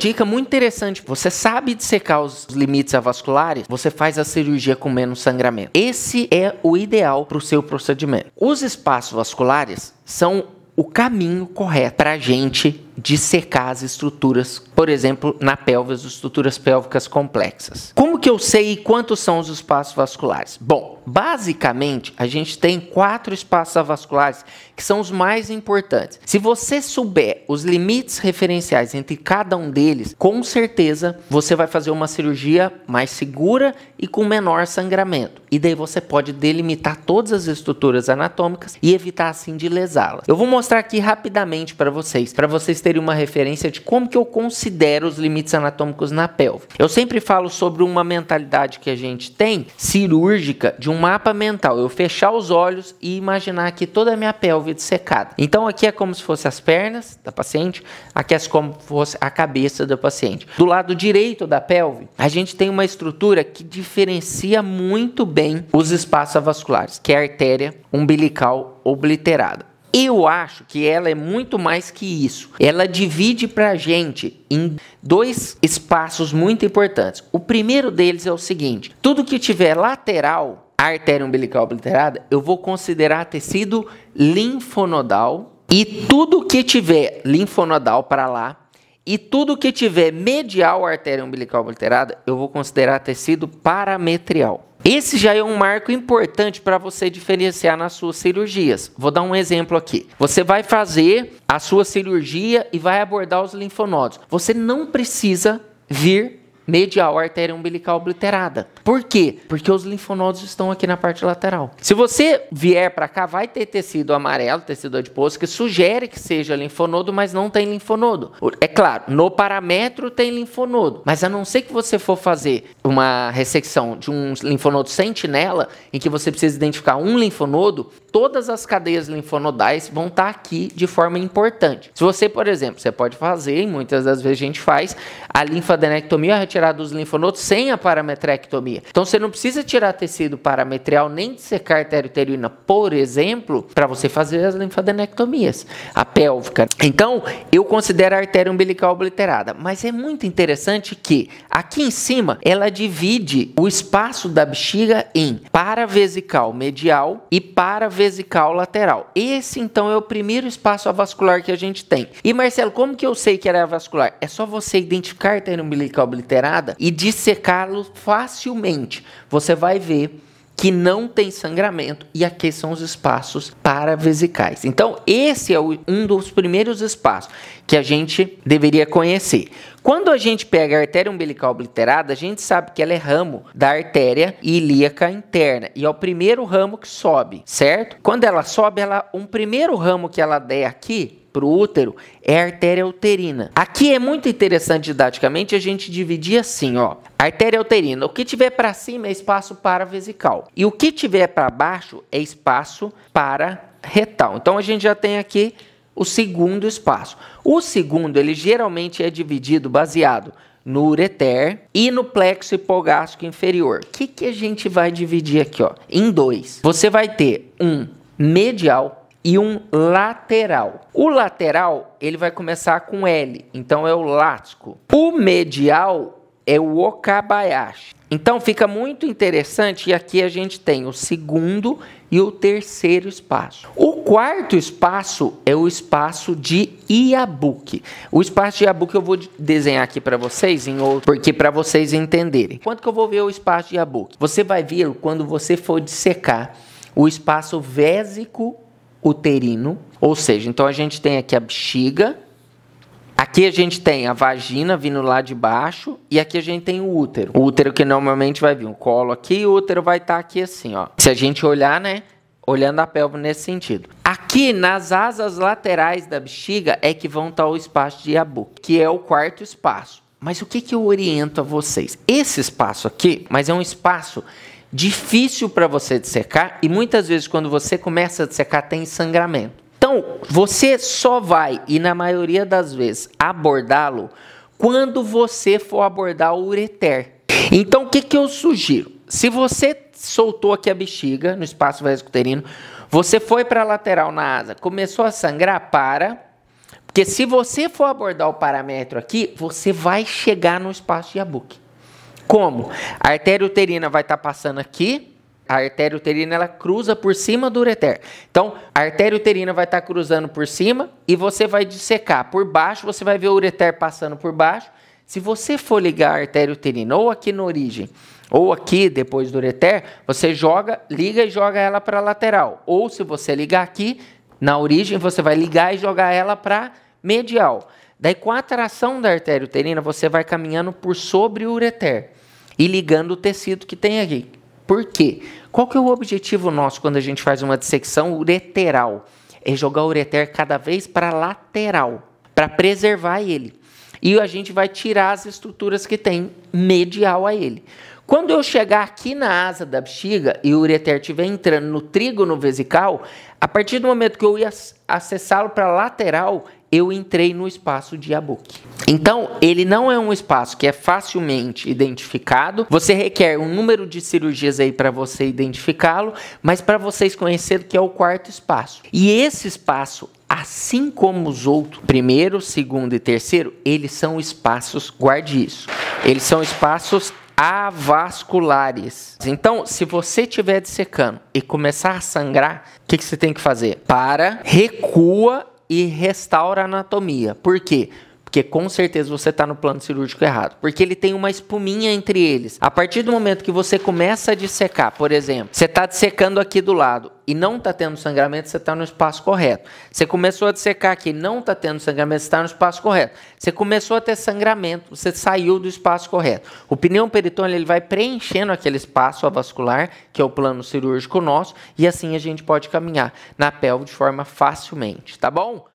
dica muito interessante: você sabe dissecar os limites avasculares, você faz a cirurgia com menos sangramento. Esse é o ideal para o seu procedimento. Os espaços vasculares são o caminho correto para a gente dissecar as estruturas, por exemplo, na pelve, as estruturas pélvicas complexas. Como que eu sei quantos são os espaços vasculares? Bom, basicamente, a gente tem quatro espaços vasculares que são os mais importantes. Se você souber os limites referenciais entre cada um deles, com certeza você vai fazer uma cirurgia mais segura e com menor sangramento. E daí você pode delimitar todas as estruturas anatômicas e evitar assim de lesá-las. Eu vou mostrar aqui rapidamente para vocês, para vocês terem uma referência de como que eu considero os limites anatômicos na pelve. Eu sempre falo sobre uma mentalidade que a gente tem cirúrgica de um mapa mental. Eu fechar os olhos e imaginar aqui toda a minha pelve dissecada. Então aqui é como se fosse as pernas da paciente, aqui é como se fosse a cabeça do paciente. Do lado direito da pelve, a gente tem uma estrutura que diferencia muito bem os espaços vasculares, que é a artéria umbilical obliterada. Eu acho que ela é muito mais que isso. Ela divide para a gente em dois espaços muito importantes. O primeiro deles é o seguinte: tudo que tiver lateral a artéria umbilical obliterada, eu vou considerar tecido linfonodal e tudo que tiver linfonodal para lá e tudo que tiver medial artéria umbilical obliterada, eu vou considerar tecido parametrial. Esse já é um marco importante para você diferenciar nas suas cirurgias. Vou dar um exemplo aqui. Você vai fazer a sua cirurgia e vai abordar os linfonodos. Você não precisa vir medial artéria umbilical obliterada. Por quê? Porque os linfonodos estão aqui na parte lateral. Se você vier para cá, vai ter tecido amarelo, tecido adiposo, que sugere que seja linfonodo, mas não tem linfonodo. É claro, no parametro tem linfonodo, mas a não ser que você for fazer uma ressecção de um linfonodo sentinela, em que você precisa identificar um linfonodo, todas as cadeias linfonodais vão estar tá aqui de forma importante. Se você, por exemplo, você pode fazer, e muitas das vezes a gente faz, a linfadenectomia, a retirada dos linfonodos sem a parametrectomia. Então você não precisa tirar tecido parametrial nem dissecar artéria uterina, por exemplo, para você fazer as linfadenectomias, a pélvica. Então, eu considero a artéria umbilical obliterada, mas é muito interessante que aqui em cima ela divide o espaço da bexiga em paravesical medial e paravesical lateral. Esse então é o primeiro espaço avascular que a gente tem. E Marcelo, como que eu sei que era avascular? É só você identificar a artéria umbilical obliterada e dissecá-lo facilmente. Você vai ver que não tem sangramento e aqui são os espaços paravesicais. Então, esse é um dos primeiros espaços que a gente deveria conhecer. Quando a gente pega a artéria umbilical obliterada, a gente sabe que ela é ramo da artéria ilíaca interna e é o primeiro ramo que sobe, certo? Quando ela sobe, ela um primeiro ramo que ela der aqui para o útero é a artéria uterina. Aqui é muito interessante didaticamente a gente dividir assim, ó. Artéria uterina, o que tiver para cima é espaço para vesical e o que tiver para baixo é espaço para retal. Então a gente já tem aqui o segundo espaço. O segundo, ele geralmente é dividido baseado no ureter e no plexo hipogástrico inferior. O que, que a gente vai dividir aqui? Ó? Em dois. Você vai ter um medial e um lateral. O lateral, ele vai começar com L, então é o lático. O medial é o Okabayashi. Então fica muito interessante e aqui a gente tem o segundo e o terceiro espaço. O quarto espaço é o espaço de Iabuki. O espaço de Iabuki eu vou desenhar aqui para vocês, em outro, porque para vocês entenderem. Quanto que eu vou ver o espaço de Iabuki? Você vai ver quando você for dissecar o espaço vésico uterino, ou seja, então a gente tem aqui a bexiga, aqui a gente tem a vagina vindo lá de baixo e aqui a gente tem o útero. O útero que normalmente vai vir o colo aqui e o útero vai estar tá aqui assim, ó. Se a gente olhar, né, olhando a pelve nesse sentido. Aqui nas asas laterais da bexiga é que vão estar tá o espaço de Yabu, que é o quarto espaço. Mas o que, que eu oriento a vocês? Esse espaço aqui, mas é um espaço difícil para você dissecar e muitas vezes quando você começa a dissecar tem sangramento. Então, você só vai, e na maioria das vezes, abordá-lo quando você for abordar o ureter. Então, o que, que eu sugiro? Se você soltou aqui a bexiga no espaço vesicouterino, você foi para a lateral na asa, começou a sangrar, para, Porque se você for abordar o parâmetro aqui, você vai chegar no espaço de Yabuki. Como? A artéria uterina vai estar tá passando aqui, a artéria uterina ela cruza por cima do ureter. Então, a artéria uterina vai estar tá cruzando por cima e você vai dissecar por baixo, você vai ver o ureter passando por baixo. Se você for ligar a artéria uterina ou aqui na origem, ou aqui depois do ureter, você joga, liga e joga ela para a lateral. Ou se você ligar aqui na origem, você vai ligar e jogar ela para medial. Daí com a atração da artéria uterina, você vai caminhando por sobre o ureter e ligando o tecido que tem aqui. Por quê? Qual que é o objetivo nosso quando a gente faz uma dissecção ureteral? É jogar o ureter cada vez para lateral, para preservar ele. E a gente vai tirar as estruturas que tem medial a ele. Quando eu chegar aqui na asa da bexiga e o ureter estiver entrando no trígono vesical, a partir do momento que eu ia acessá-lo para lateral, eu entrei no espaço de Yabuki. Então, ele não é um espaço que é facilmente identificado. Você requer um número de cirurgias aí para você identificá-lo, mas para vocês conhecerem que é o quarto espaço. E esse espaço assim como os outros, primeiro, segundo e terceiro, eles são espaços, guarde isso, eles são espaços avasculares. Então, se você estiver dissecando e começar a sangrar, o que, que você tem que fazer? Para, recua e restaura a anatomia. Por quê? Porque com certeza você está no plano cirúrgico errado. Porque ele tem uma espuminha entre eles. A partir do momento que você começa a dissecar, por exemplo, você está dissecando aqui do lado e não está tendo sangramento, você está no espaço correto. Você começou a dissecar aqui não está tendo sangramento, você está no espaço correto. Você começou a ter sangramento, você saiu do espaço correto. O pneu peritônio ele vai preenchendo aquele espaço avascular, que é o plano cirúrgico nosso, e assim a gente pode caminhar na pelve de forma facilmente, tá bom?